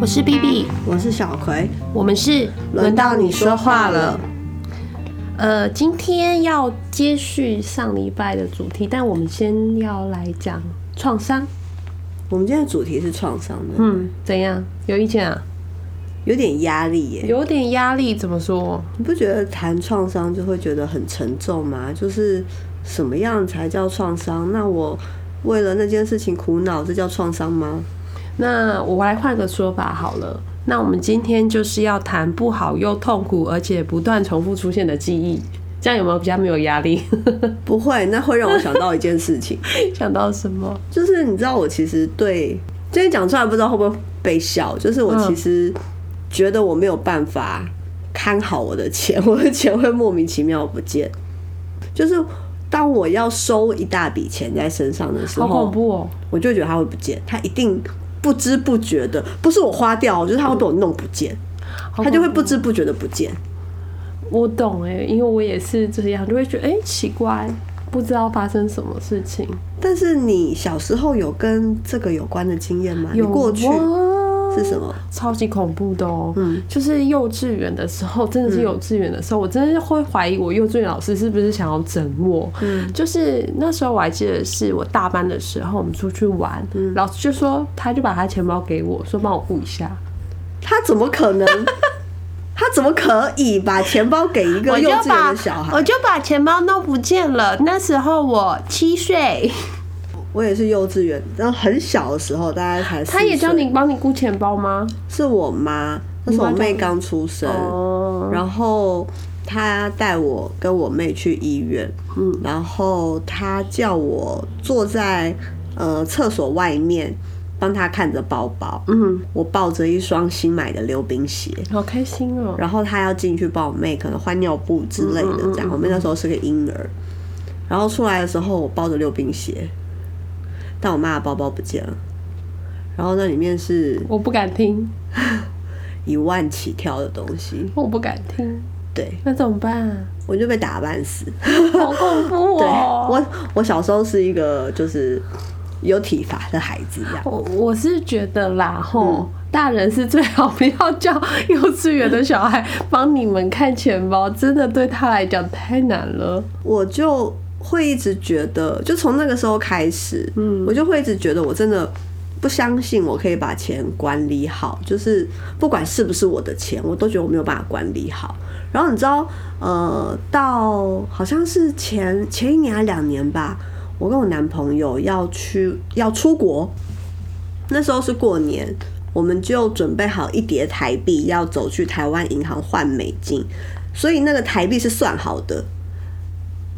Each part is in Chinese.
我是 B B，我是小葵，我们是轮到你说话了。呃，今天要接续上礼拜的主题，但我们先要来讲创伤。我们今天的主题是创伤的，嗯，怎样？有意见啊？有点压力耶。有点压力，怎么说？你不觉得谈创伤就会觉得很沉重吗？就是什么样才叫创伤？那我为了那件事情苦恼，这叫创伤吗？那我来换个说法好了。那我们今天就是要谈不好又痛苦，而且不断重复出现的记忆，这样有没有比较没有压力？不会，那会让我想到一件事情，想到什么？就是你知道，我其实对今天讲出来不知道会不会被笑，就是我其实觉得我没有办法看好我的钱，我的钱会莫名其妙不见。就是当我要收一大笔钱在身上的时候，好恐怖哦！我就觉得它会不见，它一定。不知不觉的，不是我花掉，就是他会被我弄不见，他就会不知不觉的不见。我懂哎，因为我也是这样，就会觉得哎奇怪，不知道发生什么事情。但是你小时候有跟这个有关的经验吗？有过去。是什么？超级恐怖的哦！嗯，就是幼稚园的时候，真的是幼稚园的时候，我真的会怀疑我幼稚园老师是不是想要整我。嗯，就是那时候我还记得是我大班的时候，我们出去玩，老师就说他就把他钱包给我，说帮我顾一下。他怎么可能？他怎么可以把钱包给一个幼稚园的小孩？我就把钱包弄不见了。那时候我七岁。我也是幼稚园，然后很小的时候，大概才。他也教你帮你顾钱包吗？是我妈，那时候我妹刚出生，然后她带我跟我妹去医院，嗯，然后她叫我坐在呃厕所外面，帮她看着包包，嗯，我抱着一双新买的溜冰鞋，好开心哦。然后她要进去帮我妹可能换尿布之类的，这样。我妹那时候是个婴儿，然后出来的时候我抱着溜冰鞋。但我妈的包包不见了，然后那里面是我不敢听一万起跳的东西，我不敢听。对，那怎么办？我就被打半死，好恐怖哦！我我小时候是一个就是有体罚的孩子一样。我我是觉得啦，吼，大人是最好不要叫幼稚园的小孩帮你们看钱包，真的对他来讲太难了。我就。会一直觉得，就从那个时候开始，嗯，我就会一直觉得，我真的不相信我可以把钱管理好，就是不管是不是我的钱，我都觉得我没有办法管理好。然后你知道，呃，到好像是前前一年还两年吧，我跟我男朋友要去要出国，那时候是过年，我们就准备好一叠台币，要走去台湾银行换美金，所以那个台币是算好的。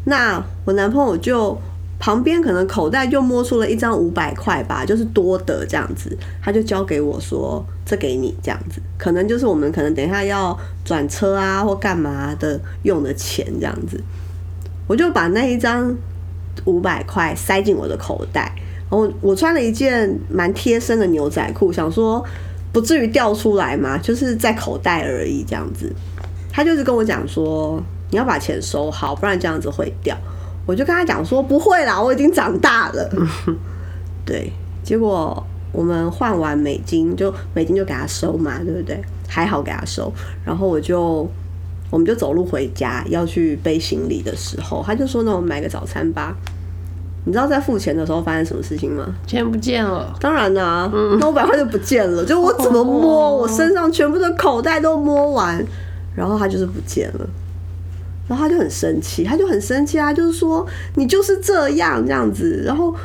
那我男朋友就旁边可能口袋就摸出了一张五百块吧，就是多的这样子，他就交给我说：“这给你这样子，可能就是我们可能等一下要转车啊或干嘛的用的钱这样子。”我就把那一张五百块塞进我的口袋，然后我穿了一件蛮贴身的牛仔裤，想说不至于掉出来嘛，就是在口袋而已这样子。他就是跟我讲说。你要把钱收好，不然这样子会掉。我就跟他讲说不会啦，我已经长大了。对，结果我们换完美金，就美金就给他收嘛，对不对？还好给他收。然后我就我们就走路回家，要去背行李的时候，他就说：“那我们买个早餐吧。”你知道在付钱的时候发生什么事情吗？钱不见了。当然啦，那五百块就不见了。就我怎么摸，我身上全部的口袋都摸完，然后它就是不见了。然后他就很生气，他就很生气啊，就是说你就是这样这样子。然后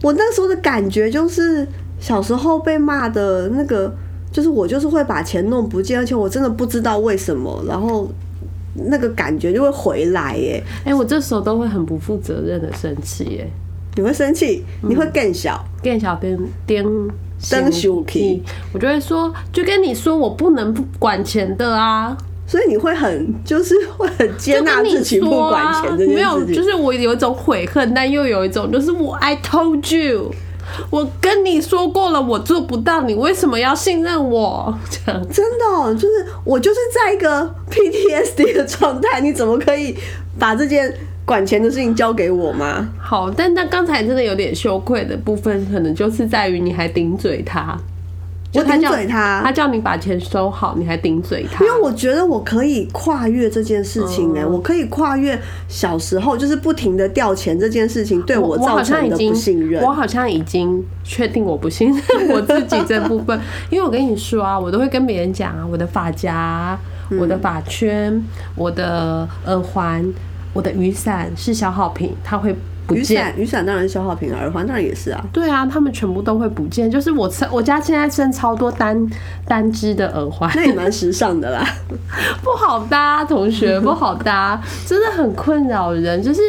我那时候的感觉就是小时候被骂的那个，就是我就是会把钱弄不见，而且我真的不知道为什么。然后那个感觉就会回来耶。哎，我这时候都会很不负责任的生气耶。你会生气？你会更小？更小颠颠？我就会说，就跟你说，我不能不管钱的啊。所以你会很就是会很接纳自己不管钱这件事情，没有，就是我有一种悔恨，但又有一种就是我 I told you，我跟你说过了，我做不到，你为什么要信任我？这样真的就是我就是在一个 PTSD 的状态，你怎么可以把这件管钱的事情交给我吗？好，但但刚才真的有点羞愧的部分，可能就是在于你还顶嘴他。就顶嘴他。他叫你把钱收好，你还顶嘴他，因为我觉得我可以跨越这件事情哎、嗯。我可以跨越小时候就是不停的掉钱这件事情对我造成的不信任。我。好像已经确定我不信任我自己这部分，因为我跟你说啊，我都会跟别人讲啊，我的发夹、嗯。我的发圈、我的耳环、我的雨伞是消耗品，它会不雨见。伞雨伞当然是消耗品，耳环当然也是啊。对啊，他们全部都会不见。就是我我家现在剩超多单单只的耳环，那也蛮时尚的啦。不好搭，同学 不好搭，真的很困扰人。就是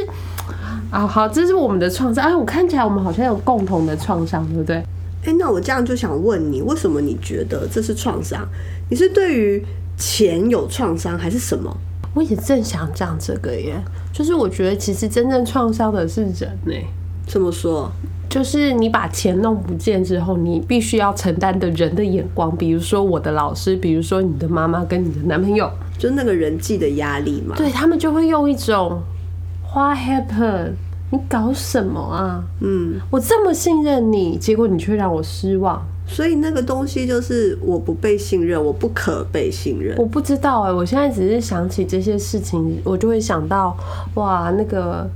啊，好，这是我们的创伤。哎，我看起来我们好像有共同的创伤，对不对？哎、那我这样就想问你，为什么你觉得这是创伤？你是对于钱有创伤，还是什么？我也正想讲这个耶，就是我觉得其实真正创伤的是人呢。怎么说？就是你把钱弄不见之后，你必须要承担的人的眼光，比如说我的老师，比如说你的妈妈跟你的男朋友，就那个人际的压力嘛。对他们就会用一种 What happened？你搞什么啊？嗯，我这么信任你，结果你却让我失望。所以那个东西就是我不被信任，我不可被信任。我不知道哎、我现在只是想起这些事情，我就会想到哇，那个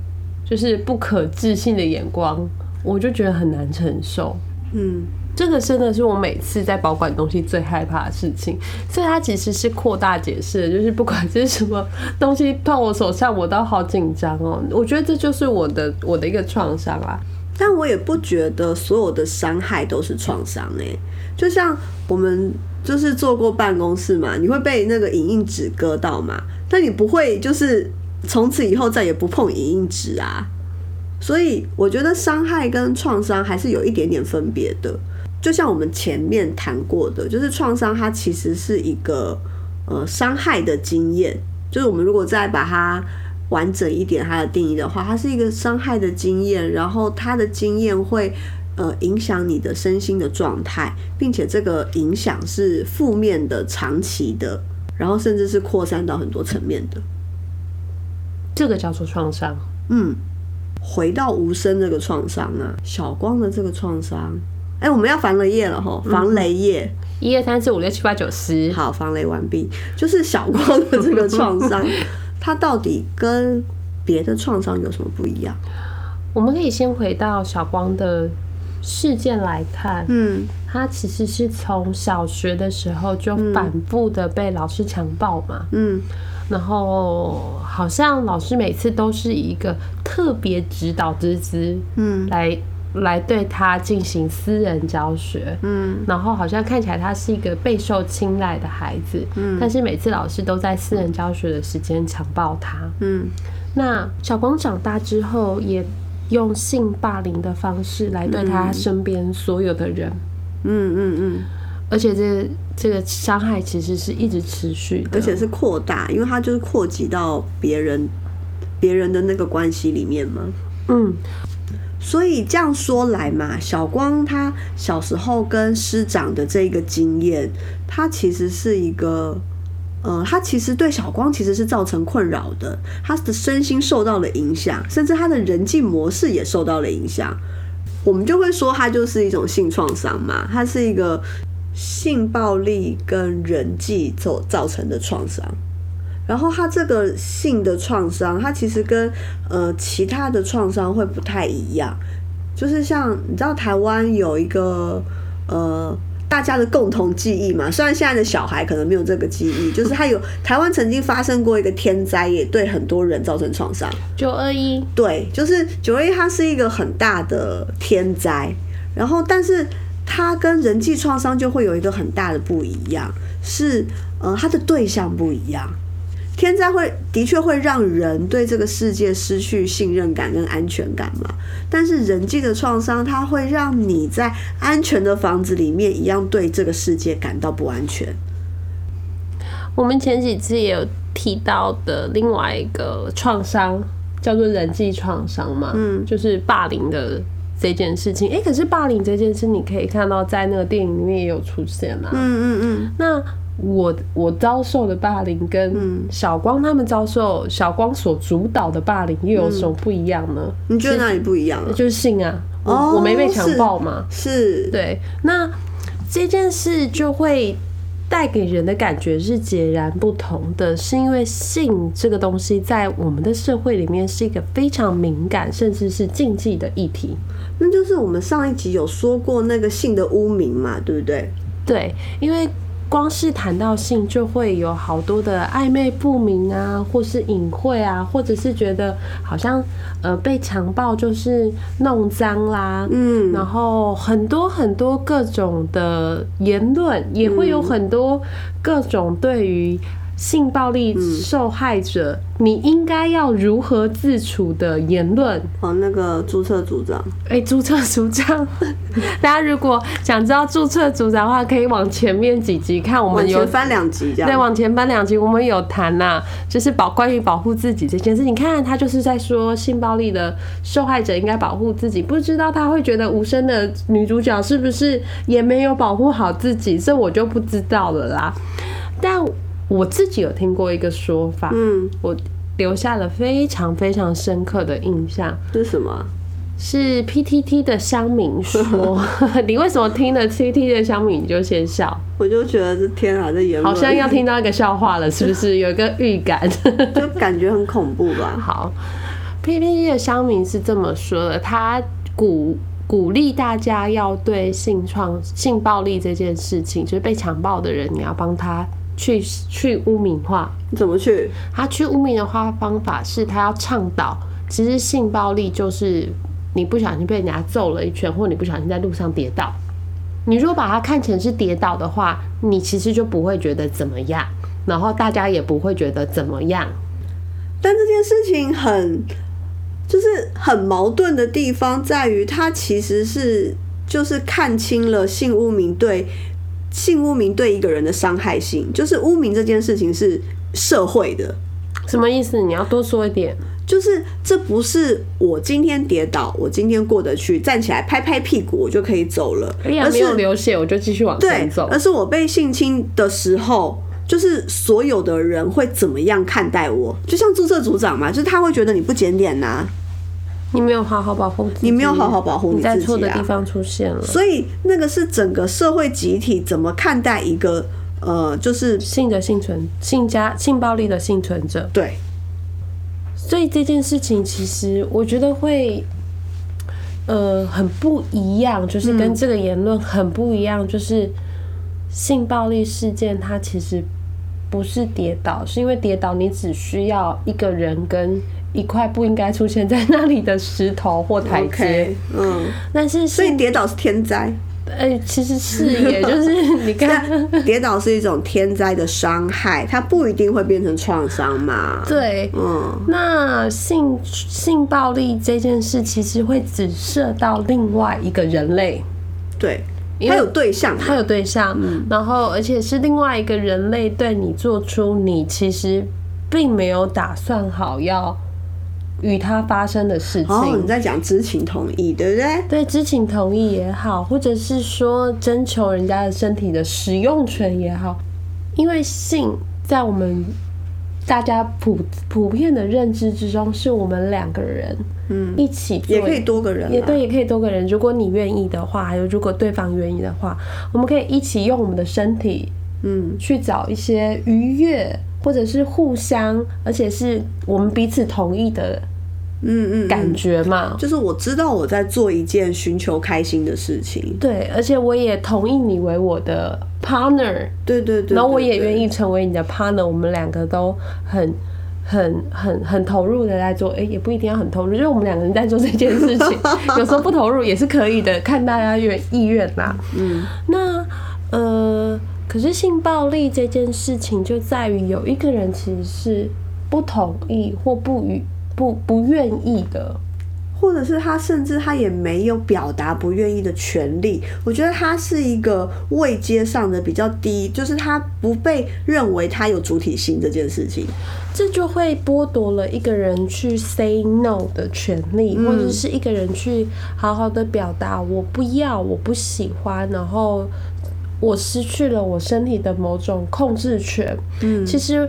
就是不可置信的眼光，我就觉得很难承受。嗯，这个真的是我每次在保管东西最害怕的事情，所以它其实是扩大解释的，就是不管是什么东西到我手上，我都好紧张哦。我觉得这就是我的我的一个创伤啊。但我也不觉得所有的伤害都是创伤诶，就像我们就是坐过办公室嘛，你会被那个影印纸割到嘛，但你不会就是从此以后再也不碰影印纸啊。所以我觉得伤害跟创伤还是有一点点分别的。就像我们前面谈过的，就是创伤它其实是一个呃伤害的经验，就是我们如果再把它完整一点它的定义的话，它是一个伤害的经验，然后它的经验会呃影响你的身心的状态，并且这个影响是负面的、长期的，然后甚至是扩散到很多层面的。这个叫做创伤。嗯，回到无声这个创伤啊，小光的这个创伤，哎、我们要防雷夜了哈，防雷业。一二三四五六七八九十，好，防雷完毕。就是小光的这个创伤，它到底跟别的创伤有什么不一样？我们可以先回到小光的事件来看，嗯。他其实是从小学的时候就反复的被老师强暴嘛，嗯。然后好像老师每次都是以一个特别指导之姿嗯来来对他进行私人教学，嗯。然后好像看起来他是一个备受青睐的孩子，嗯。但是每次老师都在私人教学的时间强暴他。嗯。那小光长大之后，也用性霸凌的方式来对他身边所有的人，嗯嗯嗯，而且这这个伤害其实是一直持续的，而且是扩大，因为他就是扩及到别人别人的那个关系里面嘛。嗯，所以这样说来嘛，小光他小时候跟师长的这个经验，他其实是一个，呃，他其实对小光其实是造成困扰的，他的身心受到了影响，甚至他的人际模式也受到了影响。我们就会说，它就是一种性创伤嘛，它是一个性暴力跟人际造造成的创伤。然后它这个性的创伤，它其实跟呃其他的创伤会不太一样，就是像你知道台湾有一个呃大家的共同记忆嘛，虽然现在的小孩可能没有这个记忆，就是它有台湾曾经发生过一个天灾，也对很多人造成创伤。九二一，对，就是九二一，它是一个很大的天灾，然后但是它跟人际创伤就会有一个很大的不一样，是呃它的对象不一样。天灾会的确会让人对这个世界失去信任感跟安全感嘛，但是人际的创伤，它会让你在安全的房子里面一样对这个世界感到不安全。我们前几次也有提到的另外一个创伤叫做人际创伤嘛，嗯就是霸凌的这件事情。哎、可是霸凌这件事，你可以看到在那个电影里面也有出现啊。嗯嗯那我我遭受的霸凌跟嗯小光他们遭受小光所主导的霸凌又有什么不一样呢？嗯，你觉得哪里不一样啊？就是性啊，我、哦我没被强暴嘛，是，对，那这件事就会带给人的感觉是截然不同的，是因为性这个东西在我们的社会里面是一个非常敏感，甚至是禁忌的议题。那就是我们上一集有说过那个性的污名嘛，对不对？对，因为。光是谈到性，就会有好多的暧昧不明啊，或是隐晦啊，或者是觉得好像呃被强暴就是弄脏啦，嗯，然后很多很多各种的言论，也会有很多各种对于。性暴力受害者，你应该要如何自处的言论？哦，那个注册组长，哎，注册组长，大家如果想知道注册组长的话，可以往前面几集看，我们有翻两集，对，往前翻两集，我们有谈呐，就是保关于保护自己这件事。你看，他就是在说性暴力的受害者应该保护自己，不知道他会觉得无声的女主角是不是也没有保护好自己？这我就不知道了啦，但。我自己有听过一个说法，嗯，我留下了非常非常深刻的印象。是什么？是 PTT 的乡民说。你为什么听了 PTT 的乡民你就先笑？我就觉得这天啊，这言好像要听到一个笑话了，是不是？有一个预感，就感觉很恐怖吧？好，PTT 的乡民是这么说的，他鼓鼓励大家要对性创性暴力这件事情，就是被强暴的人，你要帮他。去去污名化，怎么去？他去污名的话方法是他要倡导，其实性暴力就是你不小心被人家揍了一拳，或你不小心在路上跌倒。你如果把它看成是跌倒的话，你其实就不会觉得怎么样，然后大家也不会觉得怎么样。但这件事情很就是很矛盾的地方在于，它其实是就是看清了性污名对。性污名对一个人的伤害性，就是污名这件事情是社会的，什么意思？你要多说一点。就是这不是我今天跌倒，我今天过得去，站起来拍拍屁股我就可以走了，而没有流血我就继续往前走。而是我被性侵的时候，就是所有的人会怎么样看待我？就像注册组长嘛，就是他会觉得你不检点呐。你没有好好保护自己，你没有好好保护你在错的地方出现了，所以那个是整个社会集体怎么看待一个呃，就是性的幸存、性加性暴力的幸存者。对，所以这件事情其实我觉得会呃很不一样，就是跟这个言论很不一样，就是性暴力事件它其实不是跌倒，是因为跌倒你只需要一个人跟。一块不应该出现在那里的石头或台阶，嗯，但是所以跌倒是天灾，哎，其实是也就是你看，跌倒是一种天灾的伤害，它不一定会变成创伤嘛。对，嗯，那性性暴力这件事其实会只射到另外一个人类，对，他有对象，他有对象，然后而且是另外一个人类对你做出你其实并没有打算好要。与他发生的事情，哦，你在讲知情同意，对不对？对，知情同意也好，或者是说征求人家的身体的使用权也好，因为性在我们大家普普遍的认知之中，是我们两个人，嗯，一起也可以多个人，也对，也可以多个人。如果你愿意的话，还有如果对方愿意的话，我们可以一起用我们的身体，嗯，去找一些愉悦。或者是互相，而且是我们彼此同意的，嗯嗯，感觉嘛，就是我知道我在做一件寻求开心的事情，对，而且我也同意你为我的 partner，对对对，然后我也愿意成为你的 partner，我们两个都很很很很投入的在做，哎，也不一定要很投入，就是我们两个人在做这件事情，有时候不投入也是可以的，看大家愿意愿啦，嗯，那呃。可是性暴力这件事情就在于有一个人其实是不同意或不与不不愿意的，或者是他甚至他也没有表达不愿意的权利。我觉得他是一个位阶上的比较低，就是他不被认为他有主体性这件事情，这就会剥夺了一个人去 say no 的权利，或者是一个人去好好的表达我不要我不喜欢，然后。我失去了我身体的某种控制权。嗯，其实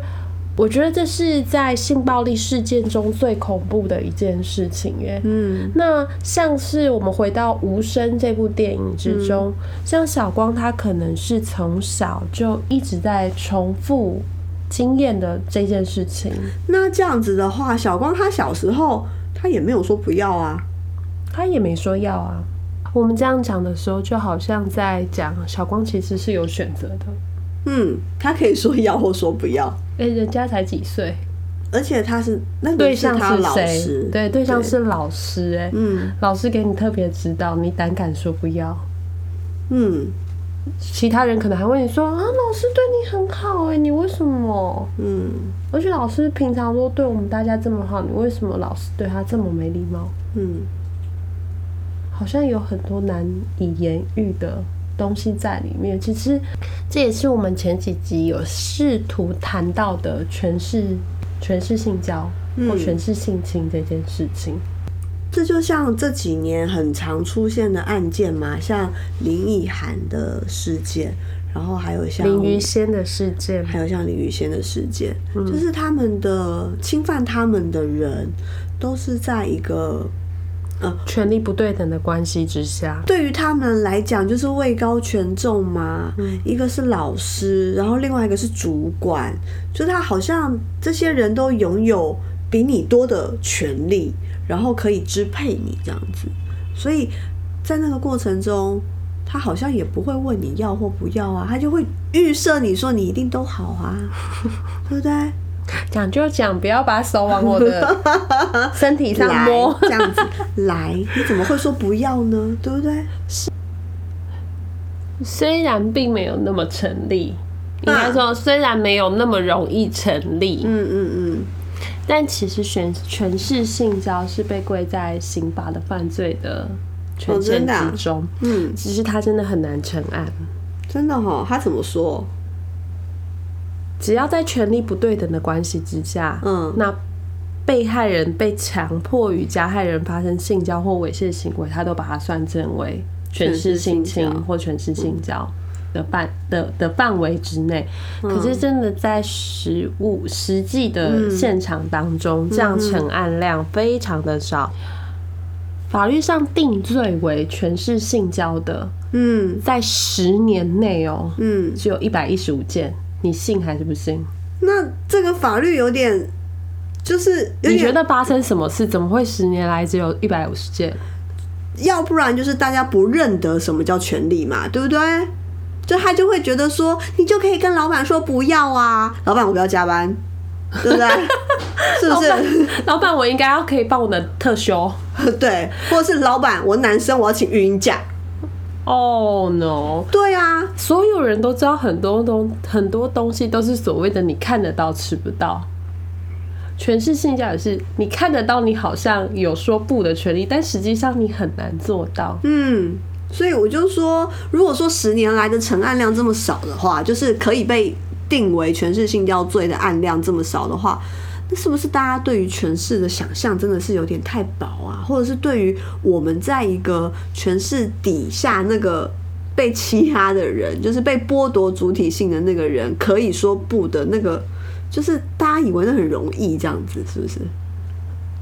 我觉得这是在性暴力事件中最恐怖的一件事情耶。嗯，那像是我们回到《无声》这部电影之中，像小光他可能是从小就一直在重复经验的这件事情。那这样子的话，小光他小时候他也没有说不要啊，他也没说要啊。我们这样讲的时候，就好像在讲小光其实是有选择的。嗯，他可以说要或说不要。哎，人家才几岁，而且他是那对象是谁？对，对象是老师。哎，嗯，老师给你特别指导，你胆敢说不要？嗯，其他人可能还问你说啊，老师对你很好，哎，你为什么？嗯，而且老师平常都对我们大家这么好，你为什么老是对他这么没礼貌？嗯，好像有很多难以言喻的。东西在里面，其实这也是我们前几集有试图谈到的诠释、诠释性交或诠释性侵这件事情。这就像这几年很常出现的案件嘛，像林奕涵的事件，然后还有像林于仙的事件，还有像林于仙的事件，就是他们的侵犯他们的人都是在一个。呃，权力不对等的关系之下，对于他们来讲就是位高权重嘛。嗯，一个是老师，然后另外一个是主管，就他好像这些人都拥有比你多的权利，然后可以支配你这样子。所以在那个过程中，他好像也不会问你要或不要啊，他就会预设你说你一定都好啊，对不对？讲就讲，不要把手往我的 身体上摸，这样子。来，你怎么会说不要呢？对不对？虽然并没有那么成立，应该说虽然没有那么容易成立，嗯嗯嗯，但其实全全是性交是被归在刑法的犯罪的权限之中，嗯，只是他真的很难成案，真的哈，他怎么说？只要在权力不对等的关系之下，嗯，那被害人被强迫与加害人发生性交或猥亵行为，他都把它算成为全是性侵或全是性交的范的的范围之内。可是真的在实物实际的现场当中，这样成案量非常的少。法律上定罪为全是性交的，嗯，在十年内哦，嗯，只有一百一十五件。你信还是不信？那这个法律有点，就是你觉得发生什么事？怎么会十年来只有一百五十件？要不然就是大家不认得什么叫权利嘛，对不对？就他就会觉得说，你就可以跟老板说不要啊，老板我不要加班，对不对？是不是？老板我应该要可以帮我的特休，对，或者是老板我男生我要请育婴假。哦，no！对啊，所有人都知道很多东很多东西都是所谓的你看得到吃不到，全是性教也是你看得到，你好像有说不的权利，但实际上你很难做到。嗯，所以我就说，如果说十年来的成案量这么少的话，就是可以被定为全是性交罪的案量这么少的话。那是不是大家对于权势的想象真的是有点太薄啊？或者是对于我们在一个权势底下那个被欺压的人，就是被剥夺主体性的那个人，可以说不的那个，就是大家以为那很容易这样子，是不是？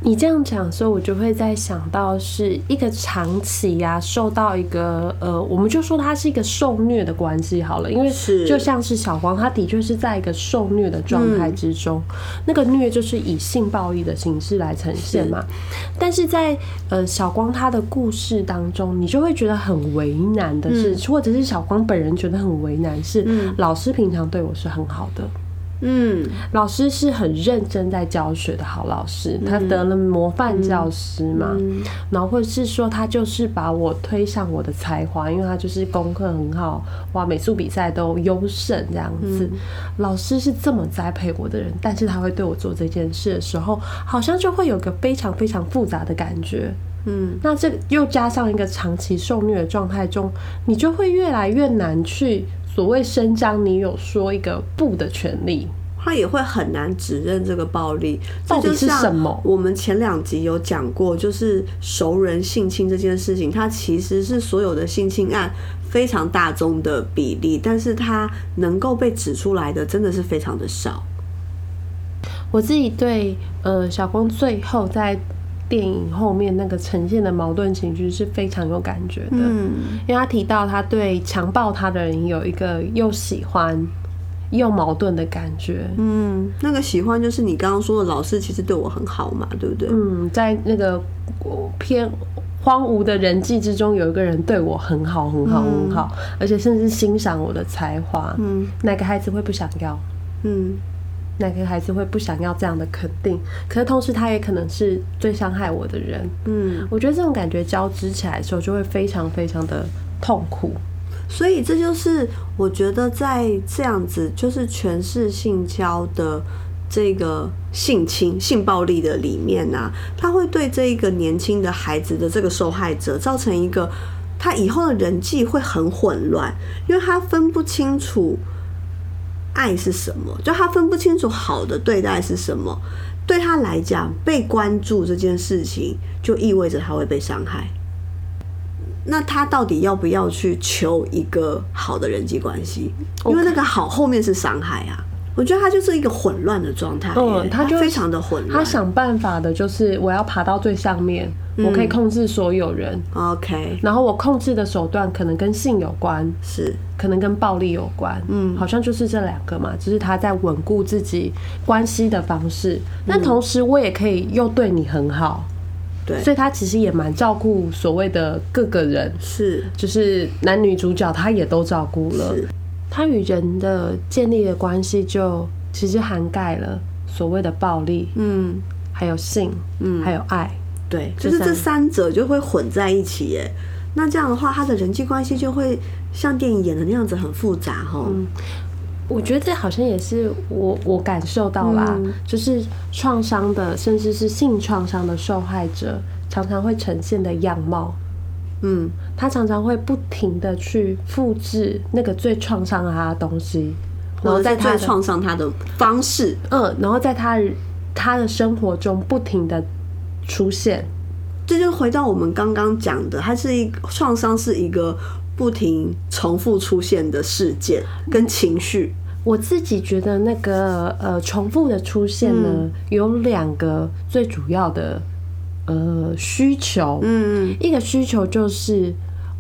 你这样讲的时候，我就会在想到是一个长期呀，受到一个呃，我们就说它是一个受虐的关系好了，因为就像是小黄，他的确是在一个受虐的状态之中，那个虐就是以性暴力的形式来呈现嘛。但是在呃小光他的故事当中，你就会觉得很为难的是，或者是小光本人觉得很为难，是老师平常对我是很好的。嗯，老师是很认真在教学的好老师，他得了模范教师嘛，然后或者是说他就是把我推上我的才华，因为他就是功课很好，哇，美术比赛都优胜这样子。老师是这么栽培我的人，但是他会对我做这件事的时候，好像就会有个非常非常复杂的感觉。嗯，那这又加上一个长期受虐的状态中，你就会越来越难去。所谓伸张，你有说一个不的权利，他也会很难指认这个暴力到底是什么。我们前两集有讲过，就是熟人性侵这件事情，它其实是所有的性侵案非常大宗的比例，但是它能够被指出来的真的是非常的少。我自己对呃小光最后在电影后面那个呈现的矛盾情绪是非常有感觉的，嗯因为他提到他对强暴他的人有一个又喜欢又矛盾的感觉。嗯，那个喜欢就是你刚刚说的老师其实对我很好嘛，对不对？嗯，在那个偏荒芜的人际之中，有一个人对我很好，很好，很好，而且甚至欣赏我的才华。嗯哪个孩子会不想要？嗯哪个孩子会不想要这样的肯定？可是同时，他也可能是最伤害我的人。嗯，我觉得这种感觉交织起来的时候，就会非常非常的痛苦。所以这就是我觉得在这样子就是权势性交的这个性侵、性暴力的里面啊，他会对这一个年轻的孩子的这个受害者造成一个他以后的人际会很混乱，因为他分不清楚爱是什么，就他分不清楚好的对待是什么。对他来讲，被关注这件事情就意味着他会被伤害。那他到底要不要去求一个好的人际关系？因为那个好后面是伤害啊。我觉得他就是一个混乱的状态，嗯，他就非常的混乱。他想办法的就是我要爬到最上面，我可以控制所有人，OK。然后我控制的手段可能跟性有关，是。可能跟暴力有关，嗯，好像就是这两个嘛，就是他在稳固自己关系的方式。但同时，我也可以又对你很好，对。所以他其实也蛮照顾所谓的各个人，是。就是男女主角他也都照顾了。是他与人的建立的关系就其实涵盖了所谓的暴力，嗯还有性，嗯还有爱。对，就是这三者就会混在一起耶。那这样的话，他的人际关系就会像电影演的那样子很复杂哈。嗯我觉得这好像也是我我感受到啦，嗯就是创伤的，甚至是性创伤的受害者，常常会呈现的样貌。嗯他常常会不停的去复制那个最创伤他的东西，然后在他创伤他的方式，嗯，然后在他他的生活中不停的出现。这就回到我们刚刚讲的，它是一创伤是一个不停重复出现的事件跟情绪。我自己觉得那个呃重复的出现呢，嗯有两个最主要的呃需求，嗯一个需求就是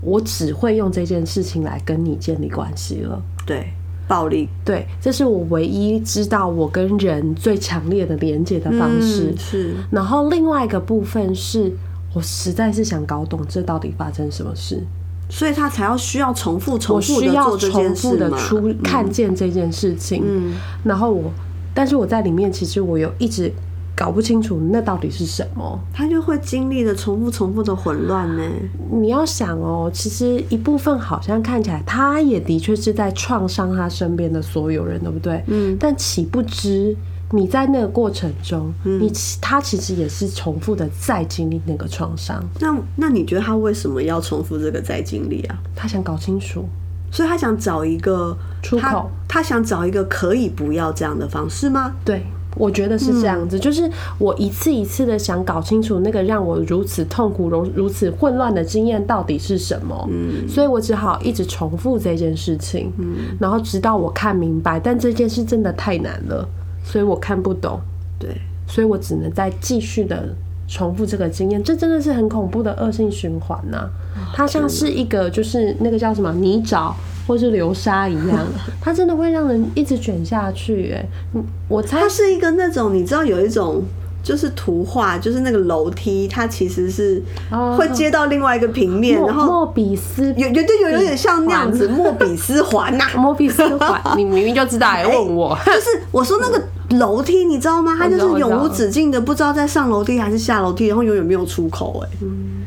我只会用这件事情来跟你建立关系了。对，暴力对，这是我唯一知道我跟人最强烈的连接的方式。嗯是然后另外一个部分是我实在是想搞懂这到底发生什么事，所以他才要需要重复重复的做这重件事嘛。复的出看见这件事情。嗯然后我，但是我在里面其实我有一直搞不清楚那到底是什么。他就会经历了重复重复的混乱呢。你要想哦，其实一部分好像看起来他也的确是在创伤他身边的所有人，对不对？嗯但岂不知你在那个过程中，你他其实也是重复的再经历那个创伤。那那你觉得他为什么要重复这个再经历啊？他想搞清楚，所以他想找一个出口他想找一个可以不要这样的方式吗？对。我觉得是这样子，就是我一次一次的想搞清楚那个让我如此痛苦、如如此混乱的经验到底是什么，嗯。所以我只好一直重复这件事情，嗯。然后直到我看明白，但这件事真的太难了，所以我看不懂，对，所以我只能再继续的重复这个经验，这真的是很恐怖的恶性循环呐、它像是一个就是那个叫什么泥沼或是流沙一样，它真的会让人一直卷下去。哎，嗯我猜它是一个那种你知道有一种。就是图画，就是那个楼梯，它其实是哦会接到另外一个平面，莫然后莫比斯有有对有有点像那样子，莫比斯环呐、莫比斯环，你明明就知道，还问我。就是我说那个楼梯，你知道吗？他就是永无止境的，不知道在上楼梯还是下楼梯，然后永远没有出口、哎，嗯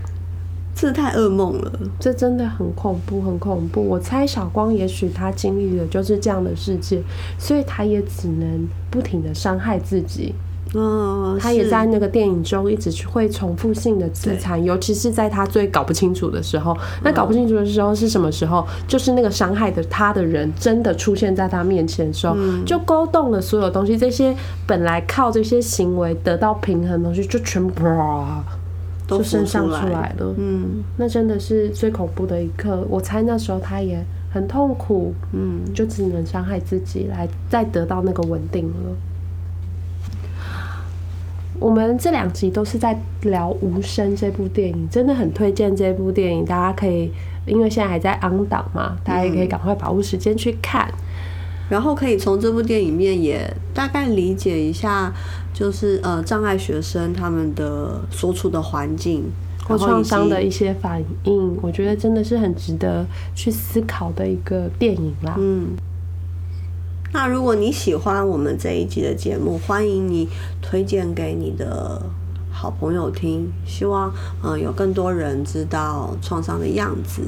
这太噩梦了。这真的很恐怖，很恐怖。我猜小光也许他经历的就是这样的世界，所以他也只能不停的伤害自己。嗯，他也在那个电影中一直去会重复性的自残，尤其是在他最搞不清楚的时候。那搞不清楚的时候是什么时候？就是那个伤害的他的人真的出现在他面前的时候，就勾动了所有东西。这些本来靠这些行为得到平衡的东西，就全部啪都就升上出来了。嗯那真的是最恐怖的一刻。我猜那时候他也很痛苦，嗯，就只能伤害自己来再得到那个稳定了。我们这两集都是在聊《无声》这部电影，真的很推荐这部电影，大家可以因为现在还在 on 档嘛，大家也可以赶快把握时间去看。然后可以从这部电影面也大概理解一下，就是呃障碍学生他们的所处的环境或创伤的一些反应，我觉得真的是很值得去思考的一个电影啦。嗯。那如果你喜欢我们这一集的节目，欢迎你推荐给你的好朋友听。希望嗯有更多人知道创伤的样子，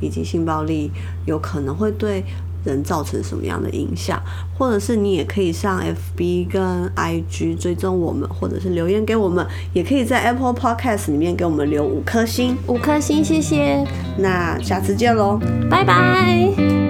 以及性暴力有可能会对人造成什么样的影响。或者是你也可以上 FB 跟 IG 追踪我们，或者是留言给我们，也可以在 Apple Podcast 里面给我们留五颗星，五颗星，谢谢。那下次见喽，拜拜。